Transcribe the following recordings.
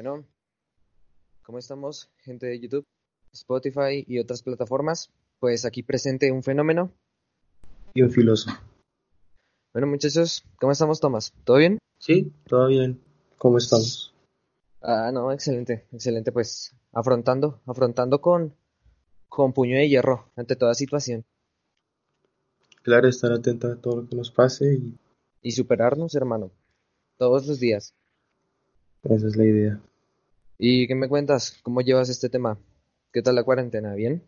Bueno, ¿cómo estamos, gente de YouTube, Spotify y otras plataformas? Pues aquí presente un fenómeno. Y un filoso. Bueno, muchachos, ¿cómo estamos, Tomás? ¿Todo bien? Sí, todo bien. ¿Cómo estamos? Ah, no, excelente, excelente, pues afrontando, afrontando con, con puño de hierro ante toda situación. Claro, estar atento a todo lo que nos pase y... Y superarnos, hermano, todos los días. Esa es la idea. ¿Y qué me cuentas? ¿Cómo llevas este tema? ¿Qué tal la cuarentena? ¿Bien?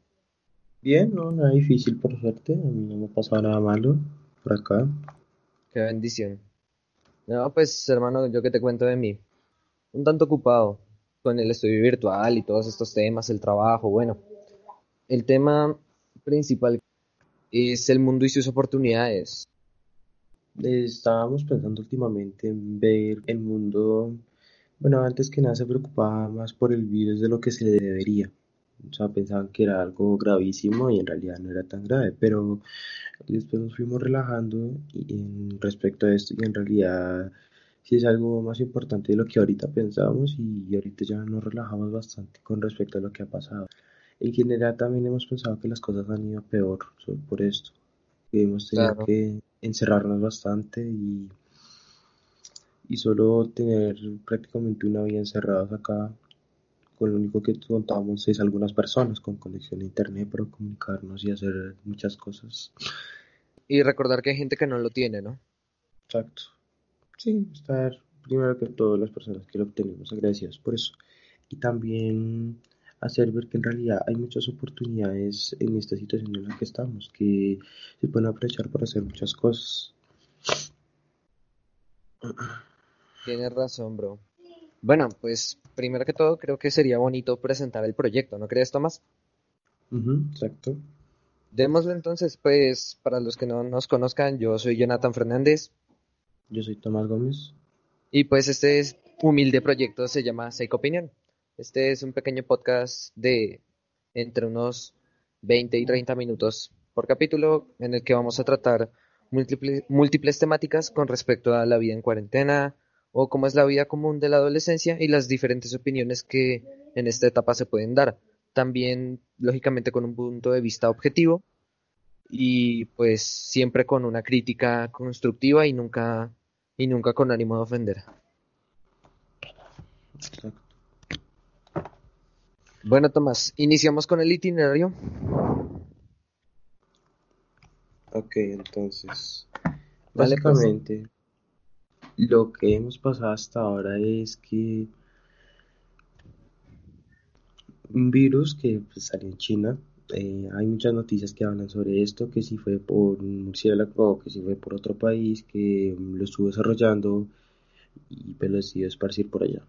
Bien, no, nada difícil por suerte. A mí no me ha pasado nada malo por acá. Qué bendición. No, pues hermano, yo que te cuento de mí. Un tanto ocupado con el estudio virtual y todos estos temas, el trabajo, bueno. El tema principal es el mundo y sus oportunidades. Estábamos pensando últimamente en ver el mundo bueno, antes que nada se preocupaba más por el virus de lo que se debería. O sea, pensaban que era algo gravísimo y en realidad no era tan grave, pero después nos fuimos relajando en respecto a esto y en realidad sí es algo más importante de lo que ahorita pensábamos y ahorita ya nos relajamos bastante con respecto a lo que ha pasado. En general también hemos pensado que las cosas han ido peor por esto, hemos tenido que encerrarnos bastante y y solo tener prácticamente una vida encerrados acá, con lo único que contamos es algunas personas con conexión a internet para comunicarnos y hacer muchas cosas. Y recordar que hay gente que no lo tiene, ¿no? Exacto. Sí, estar primero que todas las personas que lo tenemos agradecidas por eso. Y también hacer ver que en realidad hay muchas oportunidades en esta situación en la que estamos, que se pueden aprovechar para hacer muchas cosas. Tienes razón, bro. Bueno, pues primero que todo creo que sería bonito presentar el proyecto, ¿no crees, Tomás? exacto. Démoslo entonces, pues para los que no nos conozcan, yo soy Jonathan Fernández. Yo soy Tomás Gómez. Y pues este es humilde proyecto se llama Seiko Opinion. Este es un pequeño podcast de entre unos 20 y 30 minutos por capítulo en el que vamos a tratar múltiples, múltiples temáticas con respecto a la vida en cuarentena, o cómo es la vida común de la adolescencia y las diferentes opiniones que en esta etapa se pueden dar. También, lógicamente, con un punto de vista objetivo y pues siempre con una crítica constructiva y nunca, y nunca con ánimo de ofender. Bueno, Tomás, iniciamos con el itinerario. Ok, entonces, pues. básicamente, lo que hemos pasado hasta ahora es que un virus que pues, salió en China, eh, hay muchas noticias que hablan sobre esto, que si fue por un murciélago que si fue por otro país que lo estuvo desarrollando y pues lo decidió esparcir por allá.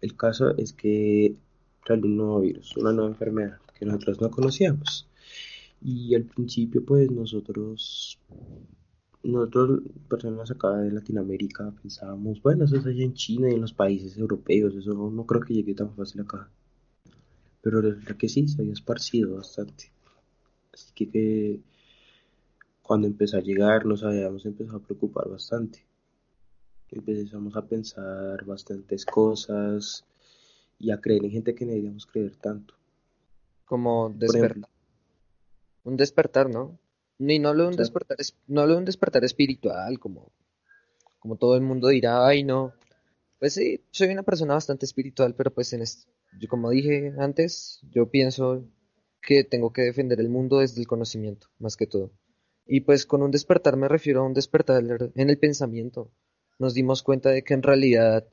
El caso es que salió un nuevo virus, una nueva enfermedad que nosotros no conocíamos. Y al principio pues nosotros nosotros, personas acá de Latinoamérica, pensábamos, bueno, eso es allá en China y en los países europeos, eso no, creo que llegue tan fácil acá. Pero resulta que sí, se había esparcido bastante. Así que, cuando empezó a llegar nos habíamos empezado a preocupar bastante. Empezamos a pensar bastantes cosas y a creer en gente que no deberíamos creer tanto. Como despertar. Un despertar, ¿no? Ni no hablo de un despertar, no un despertar espiritual, como, como todo el mundo dirá, ay no. Pues sí, soy una persona bastante espiritual, pero pues en yo como dije antes, yo pienso que tengo que defender el mundo desde el conocimiento, más que todo. Y pues con un despertar me refiero a un despertar en el pensamiento. Nos dimos cuenta de que en realidad,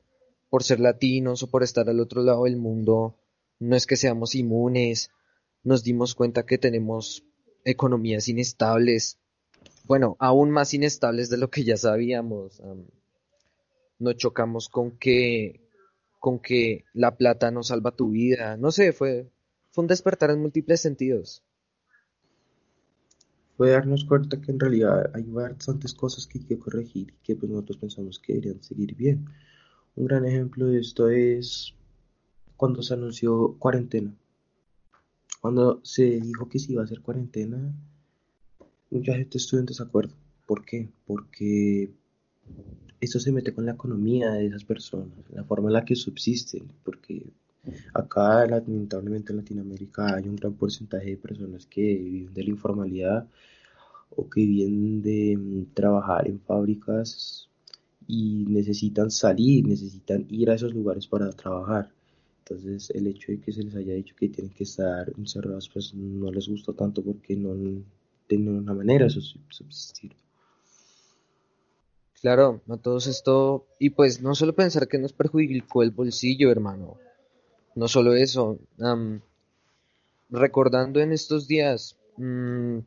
por ser latinos o por estar al otro lado del mundo, no es que seamos inmunes. Nos dimos cuenta que tenemos economías inestables, bueno, aún más inestables de lo que ya sabíamos. no chocamos con que, con que la plata no salva tu vida. No sé, fue, fue un despertar en múltiples sentidos. Fue darnos cuenta que en realidad hay bastantes cosas que hay que corregir y que pues, nosotros pensamos que deberían seguir bien. Un gran ejemplo de esto es cuando se anunció cuarentena. Cuando se dijo que se iba a hacer cuarentena, mucha gente estuvo en desacuerdo. ¿Por qué? Porque esto se mete con la economía de esas personas, la forma en la que subsisten, porque acá lamentablemente en Latinoamérica hay un gran porcentaje de personas que viven de la informalidad o que viven de mm, trabajar en fábricas y necesitan salir, necesitan ir a esos lugares para trabajar. Entonces el hecho de que se les haya dicho que tienen que estar encerrados pues no les gusta tanto porque no tienen una manera de subsistir. Claro, a todos esto, y pues no solo pensar que nos perjudicó el bolsillo, hermano, no solo eso, recordando en estos días, mm,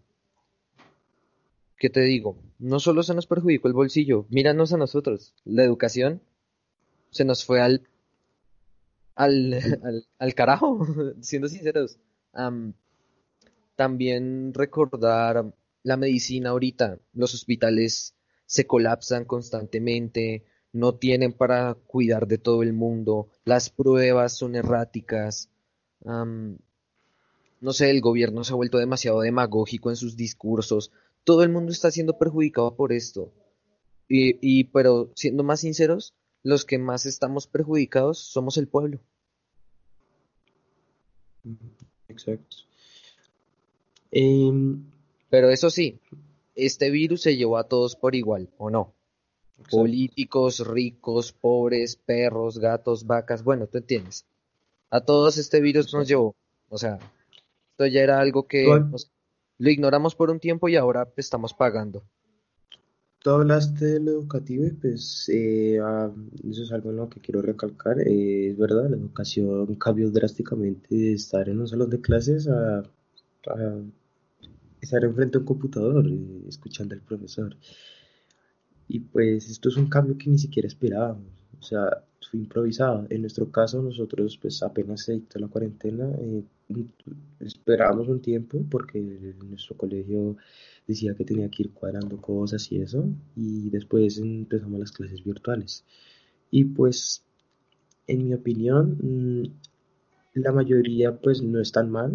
¿qué te digo? No solo se nos perjudicó el bolsillo, míranos a nosotros, la educación se nos fue al, al, al, carajo, siendo sinceros. también recordar la medicina ahorita, los hospitales se colapsan constantemente, no tienen para cuidar de todo el mundo, las pruebas son erráticas, no sé, el gobierno se ha vuelto demasiado demagógico en sus discursos, todo el mundo está siendo perjudicado por esto. Y, y pero siendo más sinceros, los que más estamos perjudicados somos el pueblo. Exacto. Em, pero eso sí, este virus se llevó a todos por igual, ¿o no? Políticos, ricos, pobres, perros, gatos, vacas, bueno, tú entiendes. A todos este virus nos llevó. O sea, esto ya era algo que lo ignoramos por un tiempo y ahora estamos pagando. Tú hablaste de lo educativo y pues eh, ah, eso es algo en lo que quiero recalcar. Eh, es verdad, la educación cambió drásticamente de estar en un salón de clases a estar enfrente a un computador eh, escuchando al profesor. Y pues esto es un cambio que ni siquiera esperábamos, o sea, fue improvisado. En nuestro caso, nosotros pues apenas se dictó la cuarentena, eh, esperábamos un tiempo porque nuestro colegio decía que tenía que ir cuadrando cosas y eso, y después empezamos las clases virtuales. Y pues, en mi opinión, mm, la mayoría pues no es tan mal,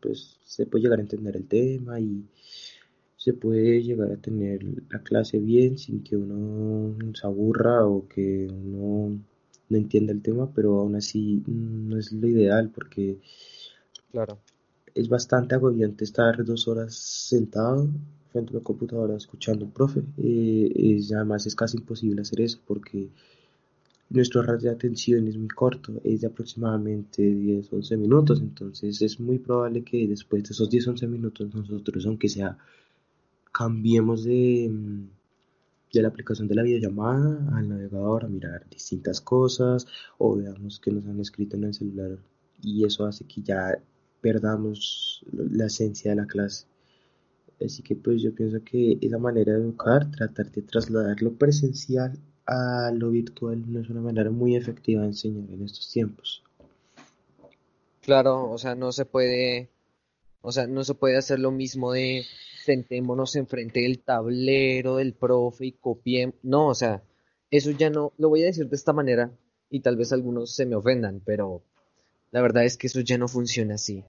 pues se puede llegar a entender el tema y se puede llegar a tener la clase bien sin que uno se aburra o que uno no entienda el tema, pero aún así no es lo ideal porque claro. es bastante agobiante estar dos horas sentado frente a una computadora escuchando al profe. Eh, además es casi imposible hacer eso porque nuestro radio de atención es muy corto, es de aproximadamente 10-11 minutos, entonces es muy probable que después de esos 10-11 minutos nosotros, aunque sea, cambiemos de, de la aplicación de la videollamada al navegador a mirar distintas cosas o veamos que nos han escrito en el celular y eso hace que ya perdamos la esencia de la clase. Así que pues yo pienso que esa manera de educar, tratar de trasladar lo presencial a lo virtual no es una manera muy efectiva de enseñar en estos tiempos. Claro, o sea, no se puede, o sea, no se puede hacer lo mismo de sentémonos enfrente del tablero del profe y copiemos, no, o sea, eso ya no, lo voy a decir de esta manera y tal vez algunos se me ofendan, pero la verdad es que eso ya no funciona así.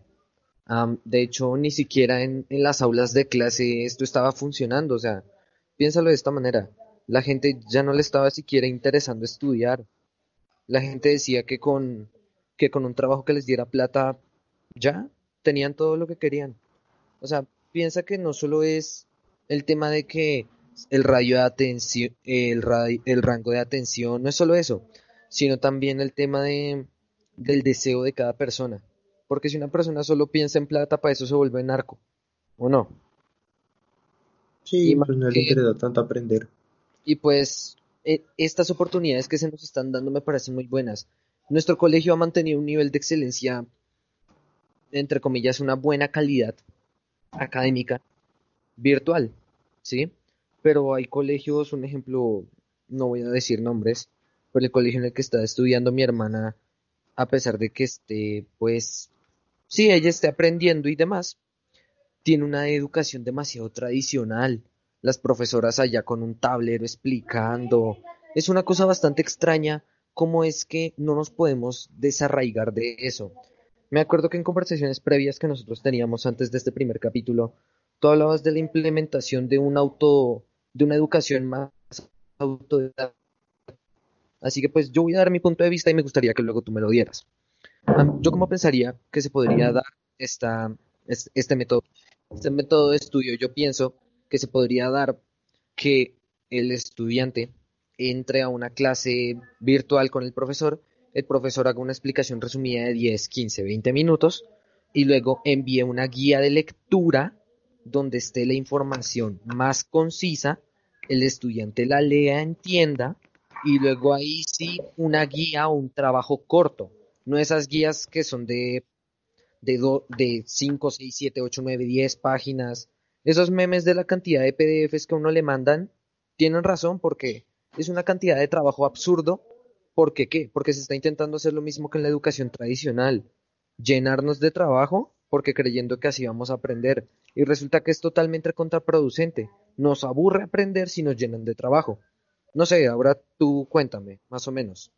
de hecho, ni siquiera en, en las aulas de clase esto estaba funcionando, o sea, piénsalo de esta manera la gente ya no le estaba siquiera interesando estudiar. La gente decía que con, que con un trabajo que les diera plata ya tenían todo lo que querían. O sea, piensa que no solo es el tema de que el radio de atención, el, el rango de atención, no es solo eso, sino también el tema de, del deseo de cada persona. Porque si una persona solo piensa en plata, para eso se vuelve narco, ¿o no? Sí, pues no le interesa tanto aprender. Y pues e, estas oportunidades que se nos están dando me parecen muy buenas. Nuestro colegio ha mantenido un nivel de excelencia, entre comillas, una buena calidad académica virtual, ¿sí? Pero hay colegios, un ejemplo, no voy a decir nombres, pero el colegio en el que está estudiando mi hermana, a pesar de que esté, pues, sí, ella esté aprendiendo y demás, tiene una educación demasiado tradicional las profesoras allá con un tablero explicando. Es una cosa bastante extraña cómo es que no nos podemos desarraigar de eso. Me acuerdo que en conversaciones previas que nosotros teníamos antes de este primer capítulo, tú hablabas de la implementación de un auto, de una educación más autodidacta. Así que pues yo voy a dar mi punto de vista y me gustaría que luego tú me lo dieras. Yo como pensaría que se podría dar esta, este método, este método de estudio, yo pienso que se podría dar que el estudiante entre a una clase virtual con el profesor, el profesor haga una explicación resumida de 10, 15, 20 minutos y luego envíe una guía de lectura donde esté la información más concisa, el estudiante la lea, entienda y luego ahí sí una guía o un trabajo corto, no esas guías que son de de, de 5, 6, 7, 8, 9, 10 páginas. Esos memes de la cantidad de PDFs que uno le mandan tienen razón porque es una cantidad de trabajo absurdo. ¿Por qué qué? Porque se está intentando hacer lo mismo que en la educación tradicional. Llenarnos de trabajo porque creyendo que así vamos a aprender. Y resulta que es totalmente contraproducente. Nos aburre aprender si nos llenan de trabajo. No sé, ahora tú cuéntame, más o menos.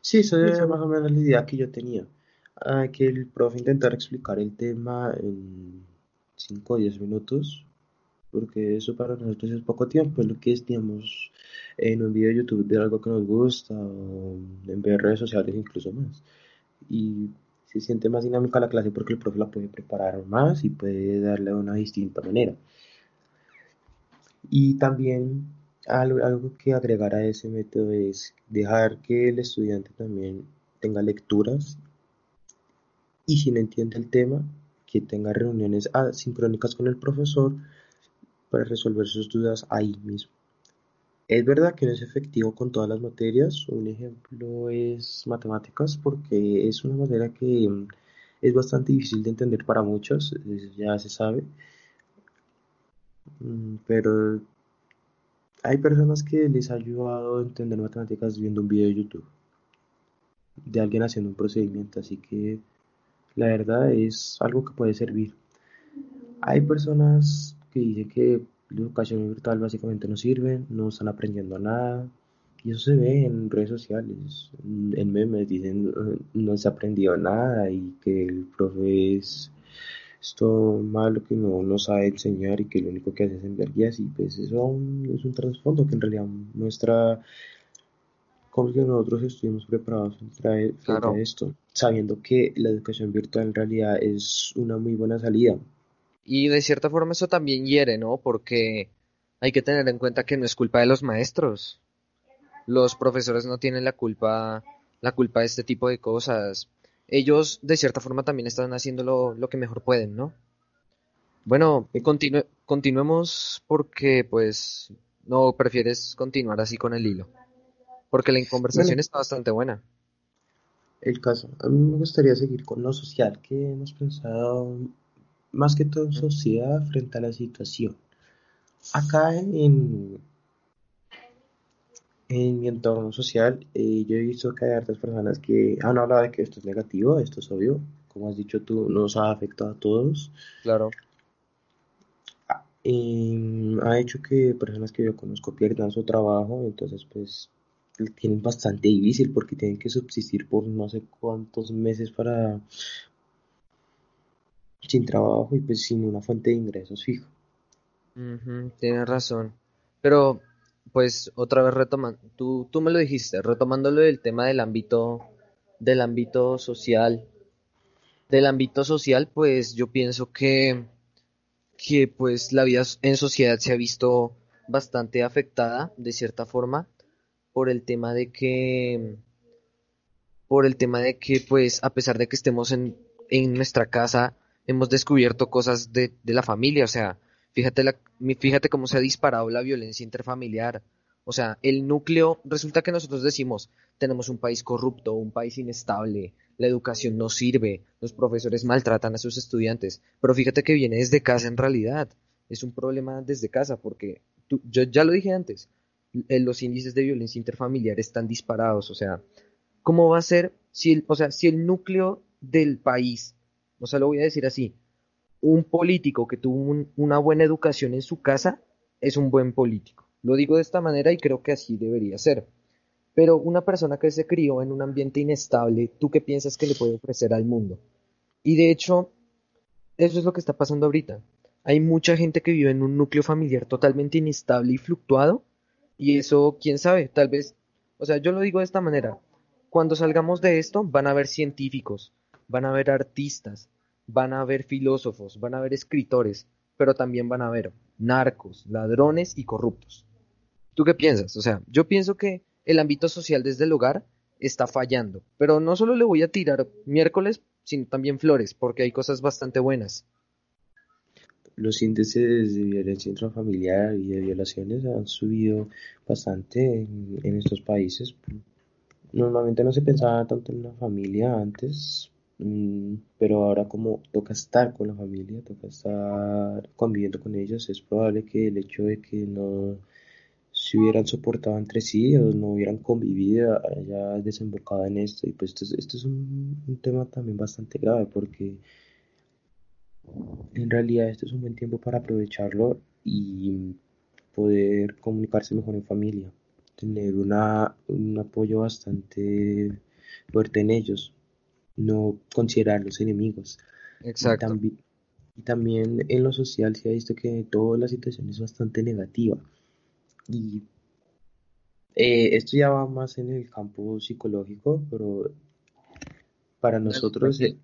Sí, esa es más o menos la idea que yo tenía. Ah, que el profe intentara explicar el tema en 5 o 10 minutos porque eso para nosotros es poco tiempo, es lo que estimamos en un video de YouTube de algo que nos gusta o en ver redes sociales incluso más. Y se siente más dinámica la clase porque el profe la puede preparar más y puede darle de una distinta manera. Y también algo, algo que agregar a ese método es dejar que el estudiante también tenga lecturas y si no entiende el tema, que tenga reuniones asincrónicas con el profesor para resolver sus dudas ahí mismo. Es verdad que no es efectivo con todas las materias. Un ejemplo es matemáticas porque es una materia que mm, es bastante difícil de entender para muchos, ya se sabe. Mm, pero hay personas que les ha ayudado a entender matemáticas viendo un video de YouTube de alguien haciendo un procedimiento, así que la verdad es algo que puede servir. Hay personas que dicen que la educación virtual básicamente no sirve, no están aprendiendo nada. Y eso se ve en redes sociales, en memes, dicen no se ha aprendido nada y que el profe es esto malo que no, no sabe enseñar y que lo único que hace es enviar guías y pues eso es un trasfondo que en realidad muestra cómo que nosotros estuvimos preparados frente a esto, sabiendo que la educación virtual en realidad es una muy buena salida y de cierta forma eso también hiere, ¿no? Porque hay que tener en cuenta que no es culpa de los maestros. Los profesores no tienen la culpa, la culpa de este tipo de cosas. Ellos de cierta forma también están haciendo lo, que mejor pueden, ¿no? Bueno, continuemos porque pues no prefieres continuar así con el hilo. Porque la conversación está bastante buena. El caso, a mí me gustaría seguir con lo social que hemos pensado más que todo sociedad frente a la situación. Acá en, en mi entorno social, eh, yo he visto que hay otras personas que han hablado de que esto es negativo, esto es obvio, como has dicho tú, nos ha afectado a todos. Claro. Ah, ha hecho que personas que yo conozco pierdan su trabajo, entonces pues tienen bastante difícil porque tienen que subsistir por no sé cuántos meses para sin trabajo y pues sin una fuente de ingresos fijo. tienes razón. Pero, pues, otra vez retomando, tú, tú me lo dijiste, retomándolo del tema del ámbito, del ámbito social. Del ámbito social, pues yo pienso que, que pues la vida en sociedad se ha visto bastante afectada, de cierta forma, por el tema de que, por el tema de que, pues, a pesar de que estemos en, en nuestra casa, hemos descubierto cosas de, la familia, o sea, fíjate, la, fíjate cómo se ha disparado la violencia interfamiliar. O sea, el núcleo, resulta que nosotros decimos, tenemos un país corrupto, un país inestable, la educación no sirve, los profesores maltratan a sus estudiantes, pero fíjate que viene desde casa en realidad, es un problema desde casa, porque yo ya lo dije antes, eh, los índices de violencia interfamiliar están disparados, o sea, ¿cómo va a ser si el, o sea, si el núcleo del país o sea, lo voy a decir así, un político que tuvo una buena educación en su casa es un buen político. Lo digo de esta manera y creo que así debería ser. Pero una persona que se crió en un ambiente inestable, ¿tú qué piensas que le puede ofrecer al mundo? Y de hecho, eso es lo que está pasando ahorita. Hay mucha gente que vive en un núcleo familiar totalmente inestable y fluctuado Y eso, quién sabe, tal vez, o sea, yo lo digo de esta manera, cuando salgamos de esto van a haber científicos, van a haber artistas, van a haber filósofos, van a haber escritores, pero también van a haber narcos, ladrones y corruptos. ¿Tú qué piensas? O sea, yo pienso que el ámbito social desde el hogar está fallando, pero no solo le voy a tirar miércoles, sino también flores, porque hay cosas bastante buenas. Los índices de violencia intrafamiliar y de violaciones han subido bastante en, estos países. Normalmente no se pensaba tanto en la familia antes, pero ahora como toca estar con la familia, toca estar conviviendo con ellos, es probable que el hecho de que no se hubieran soportado entre sí o no hubieran convivido haya desembocado en esto. Y pues esto, esto es un, un, tema también bastante grave porque en realidad este es un buen tiempo para aprovecharlo y poder comunicarse mejor en familia, tener una, un apoyo bastante fuerte en ellos, no considerarlos enemigos. Exacto. Y también, y también en lo social se ha visto que toda la situación es bastante negativa y eh, esto ya va más en el campo psicológico, pero para nosotros, eh,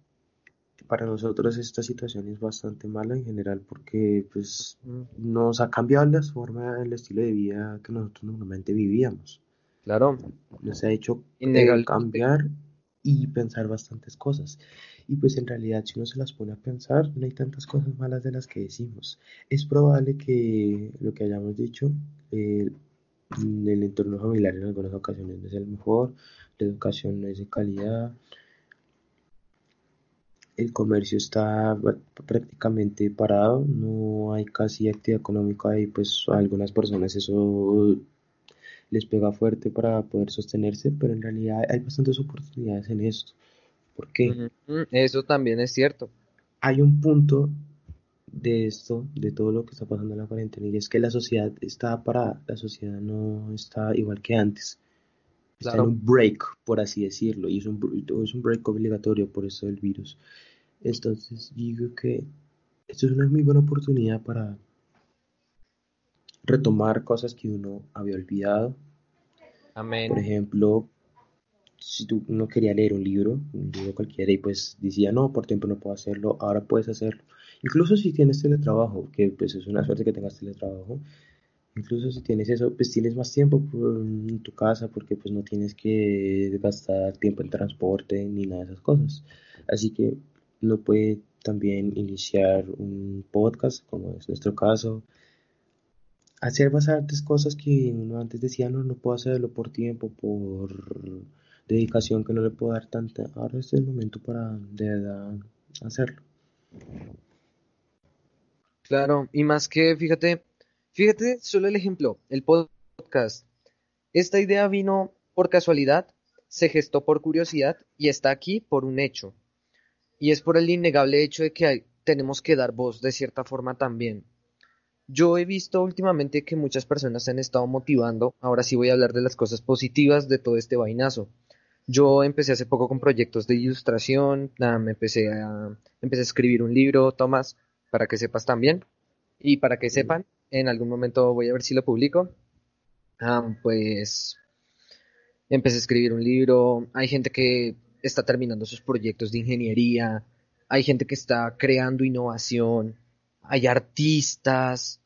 para nosotros esta situación es bastante mala en general porque pues nos ha cambiado la forma, el estilo de vida que nosotros normalmente vivíamos. Claro. Nos ha hecho eh, cambiar y pensar bastantes cosas. Y pues en realidad si uno se las pone a pensar, no hay tantas cosas malas de las que decimos. Es probable que lo que hayamos dicho, eh, el entorno familiar en algunas ocasiones no es el mejor, la educación no es de calidad, el comercio está prácticamente parado, no hay casi actividad económica y pues a algunas personas eso les pega fuerte para poder sostenerse, pero en realidad hay bastantes oportunidades en esto. ¿Por qué? Eso también es cierto. Hay un punto de esto, de todo lo que está pasando en la cuarentena, y es que la sociedad está parada, la sociedad no está igual que antes. Está en un break, por así decirlo, y es un, es un break obligatorio por eso del virus. Entonces digo que esto es una muy buena oportunidad para retomar cosas que uno había olvidado. Por ejemplo, si tú no querías leer un libro, un libro cualquiera, y pues decía, no, por tiempo no puedo hacerlo, ahora puedes hacerlo. Incluso si tienes teletrabajo, que pues es una suerte que tengas teletrabajo, incluso si tienes eso, pues tienes más tiempo en tu casa porque pues no tienes que gastar tiempo en transporte ni nada de esas cosas. Así que uno puede también iniciar un podcast, como es nuestro caso, hacer bastantes cosas que uno antes decía, no, no puedo hacerlo por tiempo, por dedicación que no le puedo dar tanta. Ahora es el momento para de hacerlo. Claro, y más que, fíjate, fíjate solo el ejemplo, el podcast. Esta idea vino por casualidad, se gestó por curiosidad y está aquí por un hecho. Y es por el innegable hecho de que tenemos que dar voz de cierta forma también. Yo he visto últimamente que muchas personas se han estado motivando, ahora sí voy a hablar de las cosas positivas de todo este vainazo. Yo empecé hace poco con proyectos de ilustración, nada, me empecé a, empecé a escribir un libro, Tomás, para que sepas también. Y para que sepan, en algún momento voy a ver si lo publico. pues empecé a escribir un libro, hay gente que está terminando sus proyectos de ingeniería, hay gente que está creando innovación, hay artistas,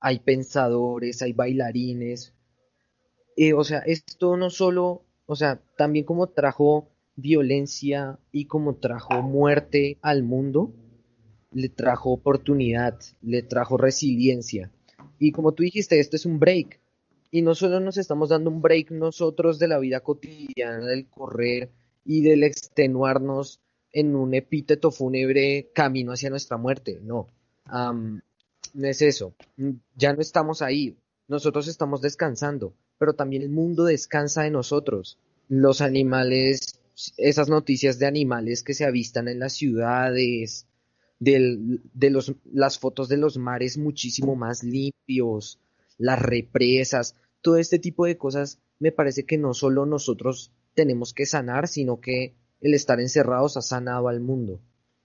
hay pensadores, hay bailarines. Eh, o sea, esto no solo o sea, también como trajo violencia y como trajo muerte al mundo, le trajo oportunidad, le trajo resiliencia. Y como tú dijiste, esto es un break. Y no solo nos estamos dando un break nosotros de la vida cotidiana, del correr y del extenuarnos en un epíteto fúnebre camino hacia nuestra muerte. No, no es eso. Ya no estamos ahí. Nosotros estamos descansando pero también el mundo descansa de nosotros. Los animales, esas noticias de animales que se avistan en las ciudades, de los, las fotos de los mares muchísimo más limpios, las represas, todo este tipo de cosas, me parece que no solo nosotros tenemos que sanar, sino que el estar encerrados ha sanado al mundo.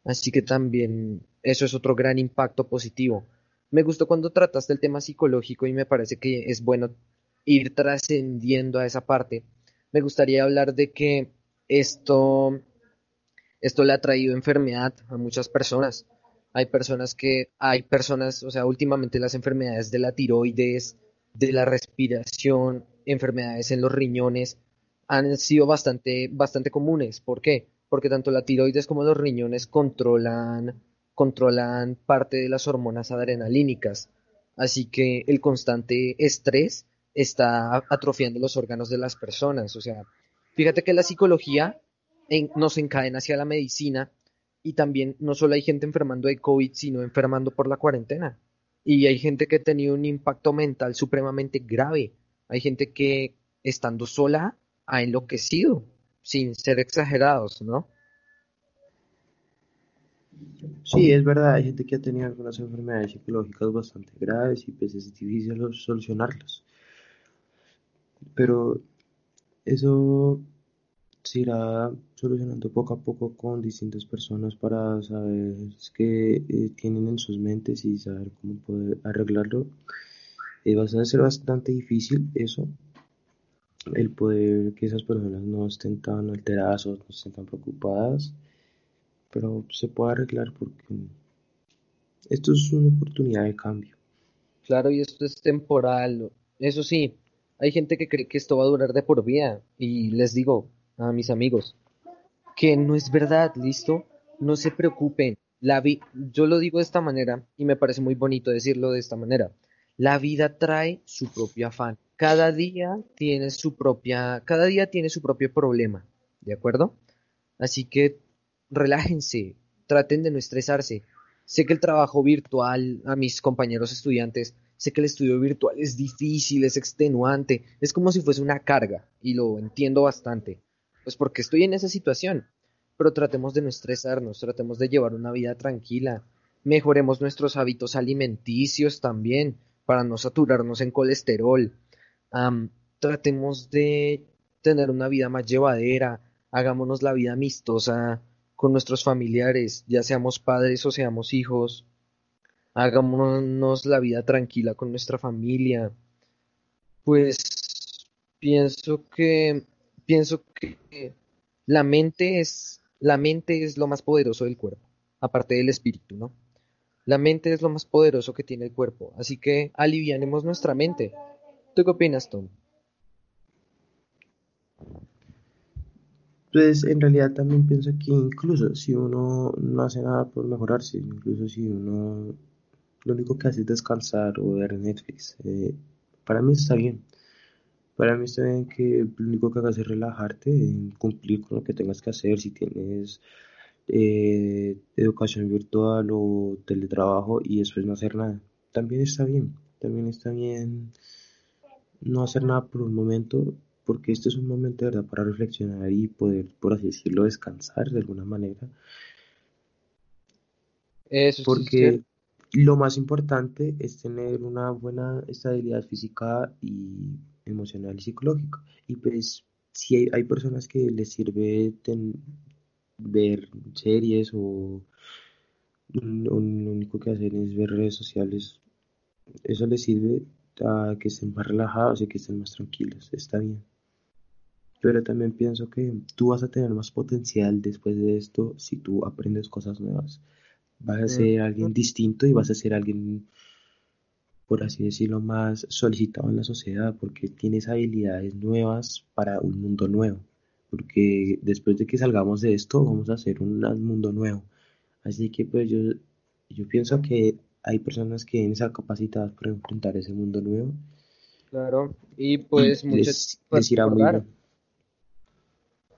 Así que también eso es otro gran impacto positivo. Me gustó cuando trataste el tema psicológico y me parece que es bueno ir trascendiendo a esa parte, me gustaría hablar de que esto, esto le ha traído enfermedad a muchas personas. Hay personas que, hay personas, o sea, últimamente las enfermedades de la tiroides, de la respiración, enfermedades en los riñones, han sido bastante, bastante comunes. ¿Por qué? Porque tanto la tiroides como los riñones controlan, controlan parte de las hormonas adrenalínicas. Así que el constante estrés está atrofiando los órganos de las personas. O sea, fíjate que la psicología nos encadena hacia la medicina y también no solo hay gente enfermando de COVID, sino enfermando por la cuarentena. Y hay gente que ha tenido un impacto mental supremamente grave. Hay gente que estando sola ha enloquecido, sin ser exagerados, ¿no? Sí, es verdad, hay gente que ha tenido algunas enfermedades psicológicas bastante graves y pues es difícil solucionarlas. Pero eso se irá solucionando poco a poco con distintas personas para saber qué eh, tienen en sus mentes y saber cómo poder arreglarlo. Eh, va a ser bastante difícil eso, el poder que esas personas no estén tan alteradas o no estén tan preocupadas, pero se puede arreglar porque esto es una oportunidad de cambio. Claro, y esto es temporal. Eso sí, hay gente que cree que esto va a durar de por vida y les digo a mis amigos que no es verdad, ¿listo? No se preocupen. La vi yo lo digo de esta manera y me parece muy bonito decirlo de esta manera. La vida trae su propio afán. Cada día tiene su propia, cada día tiene su propio problema, ¿de acuerdo? Así que relájense, traten de no estresarse. Sé que el trabajo virtual a mis compañeros estudiantes Sé que el estudio virtual es difícil, es extenuante, es como si fuese una carga, y lo entiendo bastante, pues porque estoy en esa situación. Pero tratemos de no estresarnos, tratemos de llevar una vida tranquila, mejoremos nuestros hábitos alimenticios también, para no saturarnos en colesterol. tratemos de tener una vida más llevadera, hagámonos la vida amistosa con nuestros familiares, ya seamos padres o seamos hijos hagámonos la vida tranquila con nuestra familia. Pues pienso que pienso que la mente es la mente es lo más poderoso del cuerpo, aparte del espíritu, ¿no? La mente es lo más poderoso que tiene el cuerpo, así que alivianemos nuestra mente. ¿Tú qué opinas, Tom? Pues en realidad también pienso que incluso si uno no hace nada por mejorarse, incluso si uno lo único que hace es descansar o ver Netflix. Eh, para mí está bien. Para mí está bien que lo único que hagas es relajarte, cumplir con lo que tengas que hacer. Si tienes eh, educación virtual o teletrabajo y después no hacer nada, también está bien. También está bien no hacer nada por un momento, porque este es un momento de verdad para reflexionar y poder, por así decirlo, descansar de alguna manera. Eso porque lo más importante es tener una buena estabilidad física y emocional y psicológica. Y pues si hay, personas que les sirve ver series o lo único que hacen es ver redes sociales, eso les sirve a que estén más relajados y que estén más tranquilos, está bien. Pero también pienso que tú vas a tener más potencial después de esto si tú aprendes cosas nuevas vas a ser alguien distinto y vas a ser alguien, por así decirlo, más solicitado en la sociedad porque tienes habilidades nuevas para un mundo nuevo. Porque después de que salgamos de esto, vamos a hacer un mundo nuevo. Así que pues yo, yo pienso que hay personas que deben estar capacitadas para enfrentar ese mundo nuevo. Claro, y pues muchas les, irá muy bien.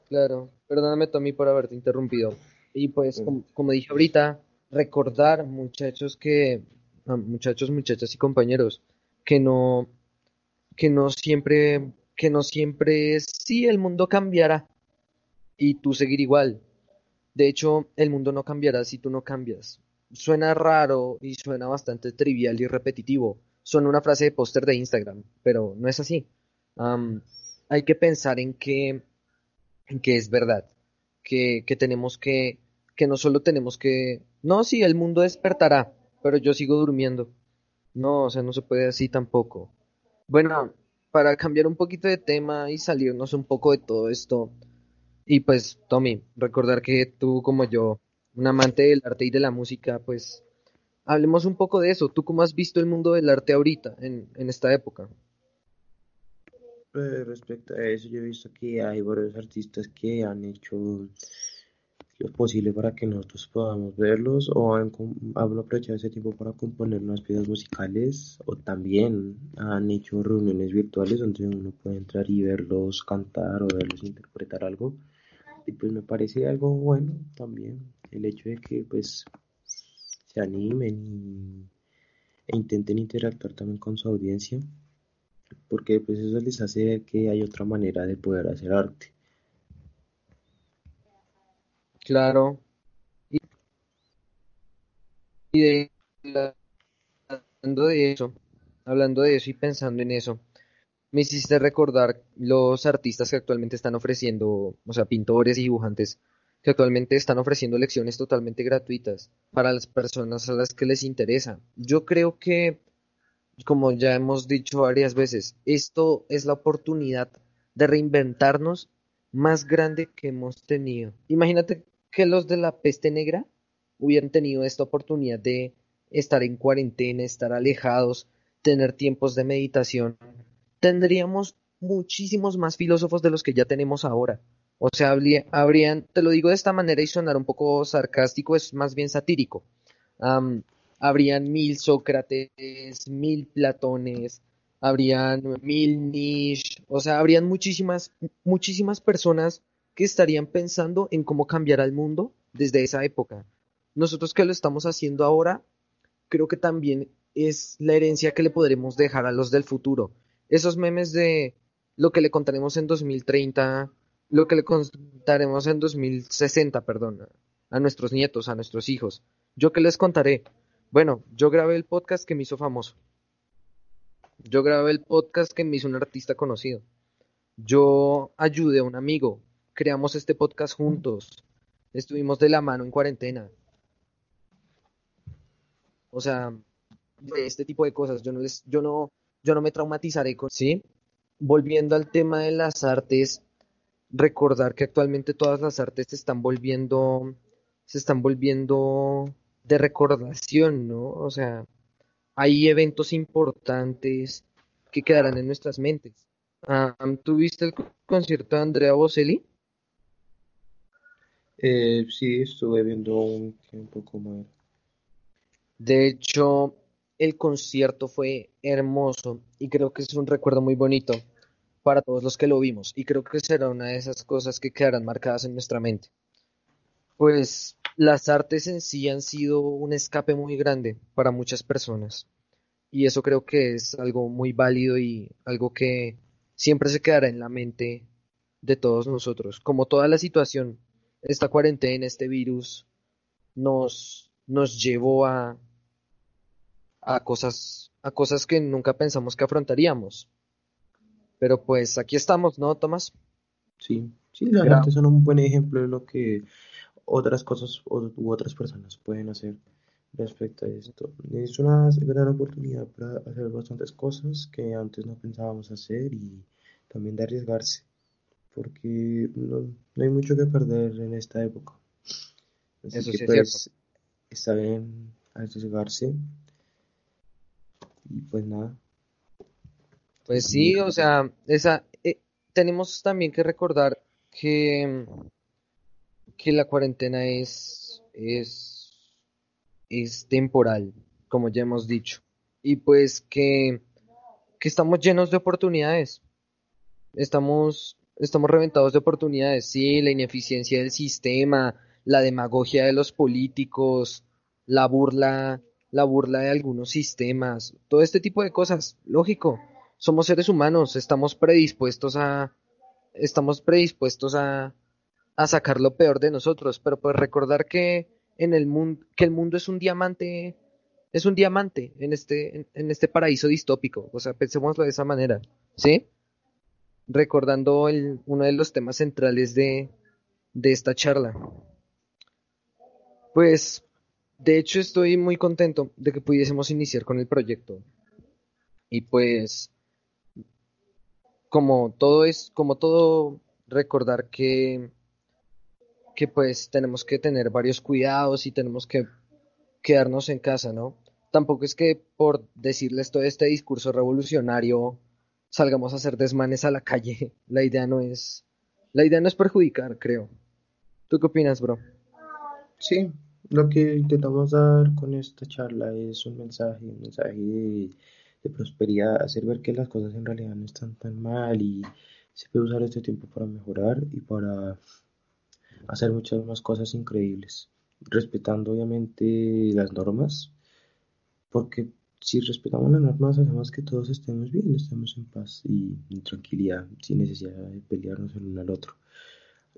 Claro, perdóname Tommy por haberte interrumpido. Y pues como dije ahorita, recordar, muchachos, que, muchachos, muchachas y compañeros, que no, que no siempre, que no siempre es, sí, el mundo cambiará y tú seguir igual. De hecho, el mundo no cambiará si tú no cambias. Suena raro y suena bastante trivial y repetitivo. Suena una frase de póster de Instagram, pero no es así. hay que pensar en que, que es verdad, que, que tenemos que, que no solo tenemos que no, sí, el mundo despertará, pero yo sigo durmiendo. No, o sea, no se puede así tampoco. Bueno, para cambiar un poquito de tema y salirnos un poco de todo esto. Y pues, Tommy, recordar que tú como yo, un amante del arte y de la música, pues hablemos un poco de eso. ¿Tú cómo has visto el mundo del arte ahorita, en, en esta época? Respecto a eso, yo he visto que hay varios artistas que han hecho lo posible para que nosotros podamos verlos o han, aprovechado ese tiempo para componer unas piezas musicales o también han hecho reuniones virtuales donde uno puede entrar y verlos cantar o verlos interpretar algo. Y pues me parece algo bueno también el hecho de que pues se animen e intenten interactuar también con su audiencia porque pues eso les hace ver que hay otra manera de poder hacer arte. Claro. Y, de, hablando de eso, hablando de eso y pensando en eso, me hiciste recordar los artistas que actualmente están ofreciendo, o sea, pintores y dibujantes que actualmente están ofreciendo lecciones totalmente gratuitas para las personas a las que les interesa. Yo creo que como ya hemos dicho varias veces, esto es la oportunidad de reinventarnos más grande que hemos tenido. Imagínate que los de la peste negra hubieran tenido esta oportunidad de estar en cuarentena, estar alejados, tener tiempos de meditación. Tendríamos muchísimos más filósofos de los que ya tenemos ahora. O sea, habrían, te lo digo de esta manera y sonar un poco sarcástico, es más bien satírico habrían mil Sócrates, mil Platones, habrían mil Nietzsche, o sea, habrían muchísimas, muchísimas personas que estarían pensando en cómo cambiar al mundo desde esa época. Nosotros que lo estamos haciendo ahora, creo que también es la herencia que le podremos dejar a los del futuro. Esos memes de lo que le contaremos en 2030, lo que le contaremos en 2060, perdón, a nuestros nietos, a nuestros hijos. Yo que les contaré, bueno, yo grabé el podcast que me hizo famoso. Yo grabé el podcast que me hizo un artista conocido. Yo ayudé a un amigo. Creamos este podcast juntos. Estuvimos de la mano en cuarentena. O sea, este tipo de cosas. Yo no les, yo no, yo no me traumatizaré con, ¿sí? Volviendo al tema de las artes, recordar que actualmente todas las artes se están volviendo, se están volviendo de recordación, ¿no? O sea, hay eventos importantes que quedarán en nuestras mentes. ¿Tuviste el concierto de Andrea Bocelli? Eh, sí, estuve viendo un tiempo como De hecho, el concierto fue hermoso y creo que es un recuerdo muy bonito para todos los que lo vimos y creo que será una de esas cosas que quedarán marcadas en nuestra mente. Pues las artes en sí han sido un escape muy grande para muchas personas. Y eso creo que es algo muy válido y algo que siempre se quedará en la mente de todos nosotros. Como toda la situación, esta cuarentena, este virus, nos, nos llevó a, a cosas, a cosas que nunca pensamos que afrontaríamos. Pero pues aquí estamos, ¿no, Tomás? Sí, sí, las artes son un buen ejemplo de lo que otras cosas u otras personas pueden hacer respecto a esto. Es una gran oportunidad para hacer bastantes cosas que antes no pensábamos hacer y también de arriesgarse, porque no, hay mucho que perder en esta época. Así que pues está bien arriesgarse y pues nada. Pues sí, o sea, esa eh, tenemos también que recordar que que la cuarentena es, es, es temporal, como ya hemos dicho. Y pues que, que estamos llenos de oportunidades. Estamos, estamos reventados de oportunidades. Sí, la ineficiencia del sistema, la demagogia de los políticos, la burla, la burla de algunos sistemas, todo este tipo de cosas. Lógico, somos seres humanos, estamos predispuestos a, estamos predispuestos a, a sacar lo peor de nosotros, pero pues recordar que en el mundo, que el mundo es un diamante, es un diamante en este, en, este paraíso distópico, o sea, pensémoslo de esa manera, ¿sí? Recordando el, uno de los temas centrales de, de esta charla. Pues, de hecho, estoy muy contento de que pudiésemos iniciar con el proyecto. Y pues, como todo es, como todo, recordar que, que pues tenemos que tener varios cuidados y tenemos que quedarnos en casa, ¿no? Tampoco es que por decirles todo este discurso revolucionario salgamos a hacer desmanes a la calle. La idea no es, la idea no es perjudicar, creo. ¿Tú qué opinas, bro? Sí, lo que intentamos dar con esta charla es un mensaje, un mensaje de, prosperidad, hacer ver que las cosas en realidad no están tan mal y se puede usar este tiempo para mejorar y para hacer muchas más cosas increíbles, respetando obviamente las normas, porque si respetamos las normas hacemos que todos estemos bien, estemos en paz y en tranquilidad, sin necesidad de pelearnos el uno al otro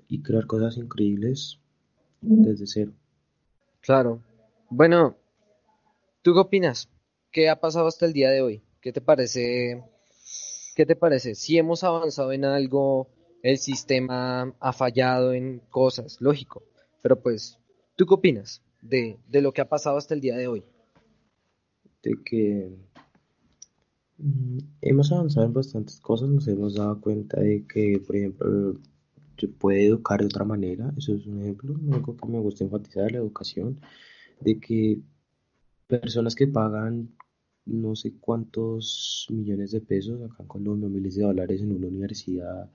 y crear cosas increíbles desde cero. Claro. Bueno, ¿tú qué opinas? ¿Qué ha pasado hasta el día de hoy? ¿Qué te parece? ¿Qué te parece? Si hemos avanzado en algo, el sistema ha fallado en cosas, lógico. Pero pues, ¿tú qué opinas de, de lo que ha pasado hasta el día de hoy? De que mm, hemos avanzado en bastantes cosas, nos hemos dado cuenta de que, por ejemplo, se puede educar de otra manera, eso es un ejemplo, algo que me gusta enfatizar, la educación, de que personas que pagan no sé cuántos millones de pesos acá en Colombia, miles de dólares en una universidad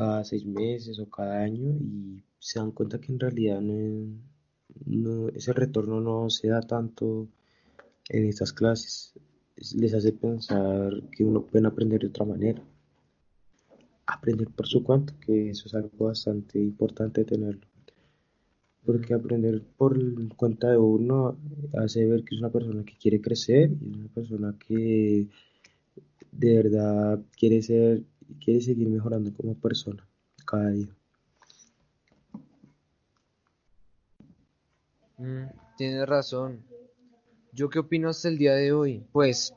cada seis meses o cada año y se dan cuenta que en realidad no, ese retorno no se da tanto en estas clases. Les hace pensar que uno puede aprender de otra manera aprender por su cuenta, que eso es algo bastante importante tenerlo. Porque aprender por cuenta de uno hace ver que es una persona que quiere crecer y una persona que de verdad quiere ser, quiere seguir mejorando como persona cada día. Mm, tienes razón. ¿Yo qué opino hasta el día de hoy? Pues,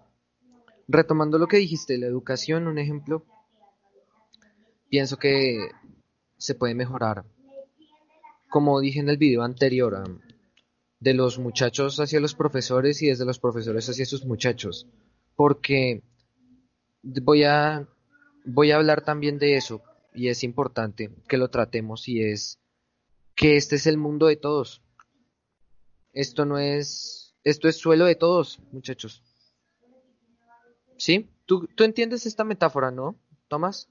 retomando lo que dijiste, la educación, un ejemplo, pienso que se puede mejorar. Como dije en el video anterior, de los muchachos hacia los profesores y desde los profesores hacia sus muchachos. Porque voy a, voy a hablar también de eso y es importante que lo tratemos y es que este es el mundo de todos. Esto no es, esto es suelo de todos, muchachos. ¿Sí? ¿Tú, tú entiendes esta metáfora, no, Tomás?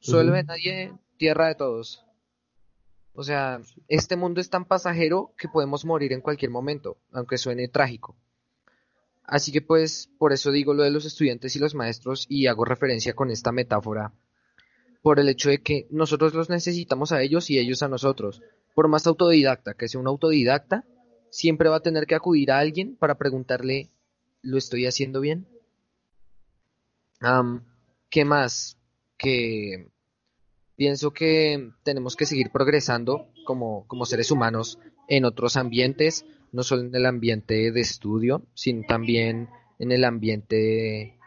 Suelo de nadie, tierra de todos. O sea, este mundo es tan pasajero que podemos morir en cualquier momento, aunque suene trágico. Así que pues, por eso digo lo de los estudiantes y los maestros y hago referencia con esta metáfora, por el hecho de que nosotros los necesitamos a ellos y ellos a nosotros. Por más autodidacta que sea un autodidacta, siempre va a tener que acudir a alguien para preguntarle, ¿lo estoy haciendo bien? ¿Qué más? que pienso que tenemos que seguir progresando como, como seres humanos en otros ambientes, no solo en el ambiente de estudio, sino también en el ambiente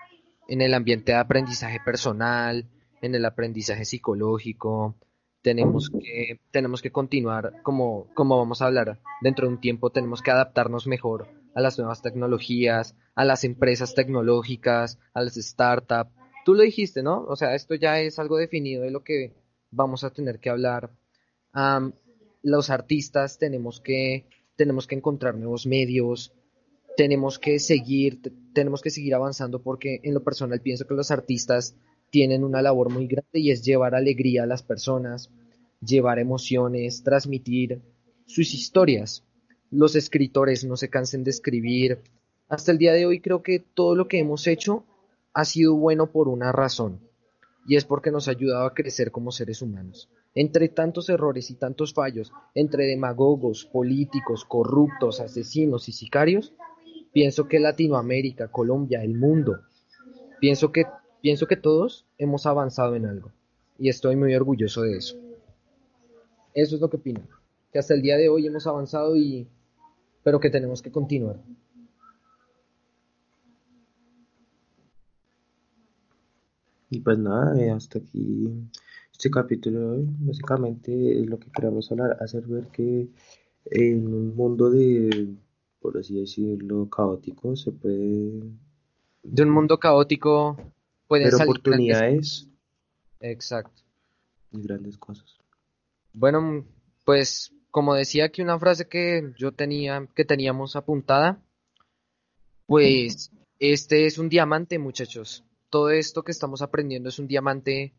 en el ambiente de aprendizaje personal, en el aprendizaje psicológico. Tenemos que, tenemos que continuar, como, como vamos a hablar dentro de un tiempo, tenemos que adaptarnos mejor a las nuevas tecnologías, a las empresas tecnológicas, a las startups, Tú lo dijiste, ¿no? O sea, esto ya es algo definido de lo que vamos a tener que hablar. los artistas tenemos que, tenemos que encontrar nuevos medios, tenemos que seguir, tenemos que seguir avanzando porque en lo personal pienso que los artistas tienen una labor muy grande y es llevar alegría a las personas, llevar emociones, transmitir sus historias. Los escritores no se cansen de escribir. Hasta el día de hoy creo que todo lo que hemos hecho ha sido bueno por una razón, y es porque nos ha ayudado a crecer como seres humanos. Entre tantos errores y tantos fallos, entre demagogos, políticos, corruptos, asesinos y sicarios, pienso que Latinoamérica, Colombia, el mundo, pienso que, pienso que todos hemos avanzado en algo, y estoy muy orgulloso de eso. Eso es lo que opino, que hasta el día de hoy hemos avanzado y pero que tenemos que continuar. Y pues nada, eh, hasta aquí este capítulo hoy. Básicamente lo que queremos hablar, hacer ver que en un mundo de, por así decirlo, caótico, se puede... De un mundo caótico pueden salir oportunidades, Exacto. Y grandes cosas. Bueno, pues como decía aquí una frase que yo tenía, que teníamos apuntada, pues este es un diamante, muchachos. Todo esto que estamos aprendiendo es un diamante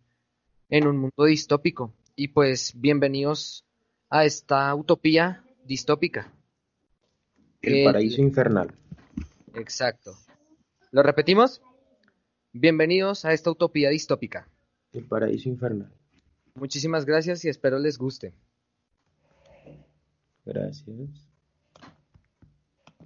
en un mundo distópico. Y pues bienvenidos a esta utopía distópica. El paraíso infernal. Exacto. ¿Lo repetimos? Bienvenidos a esta utopía distópica. El paraíso infernal. Muchísimas gracias y espero les guste. Gracias.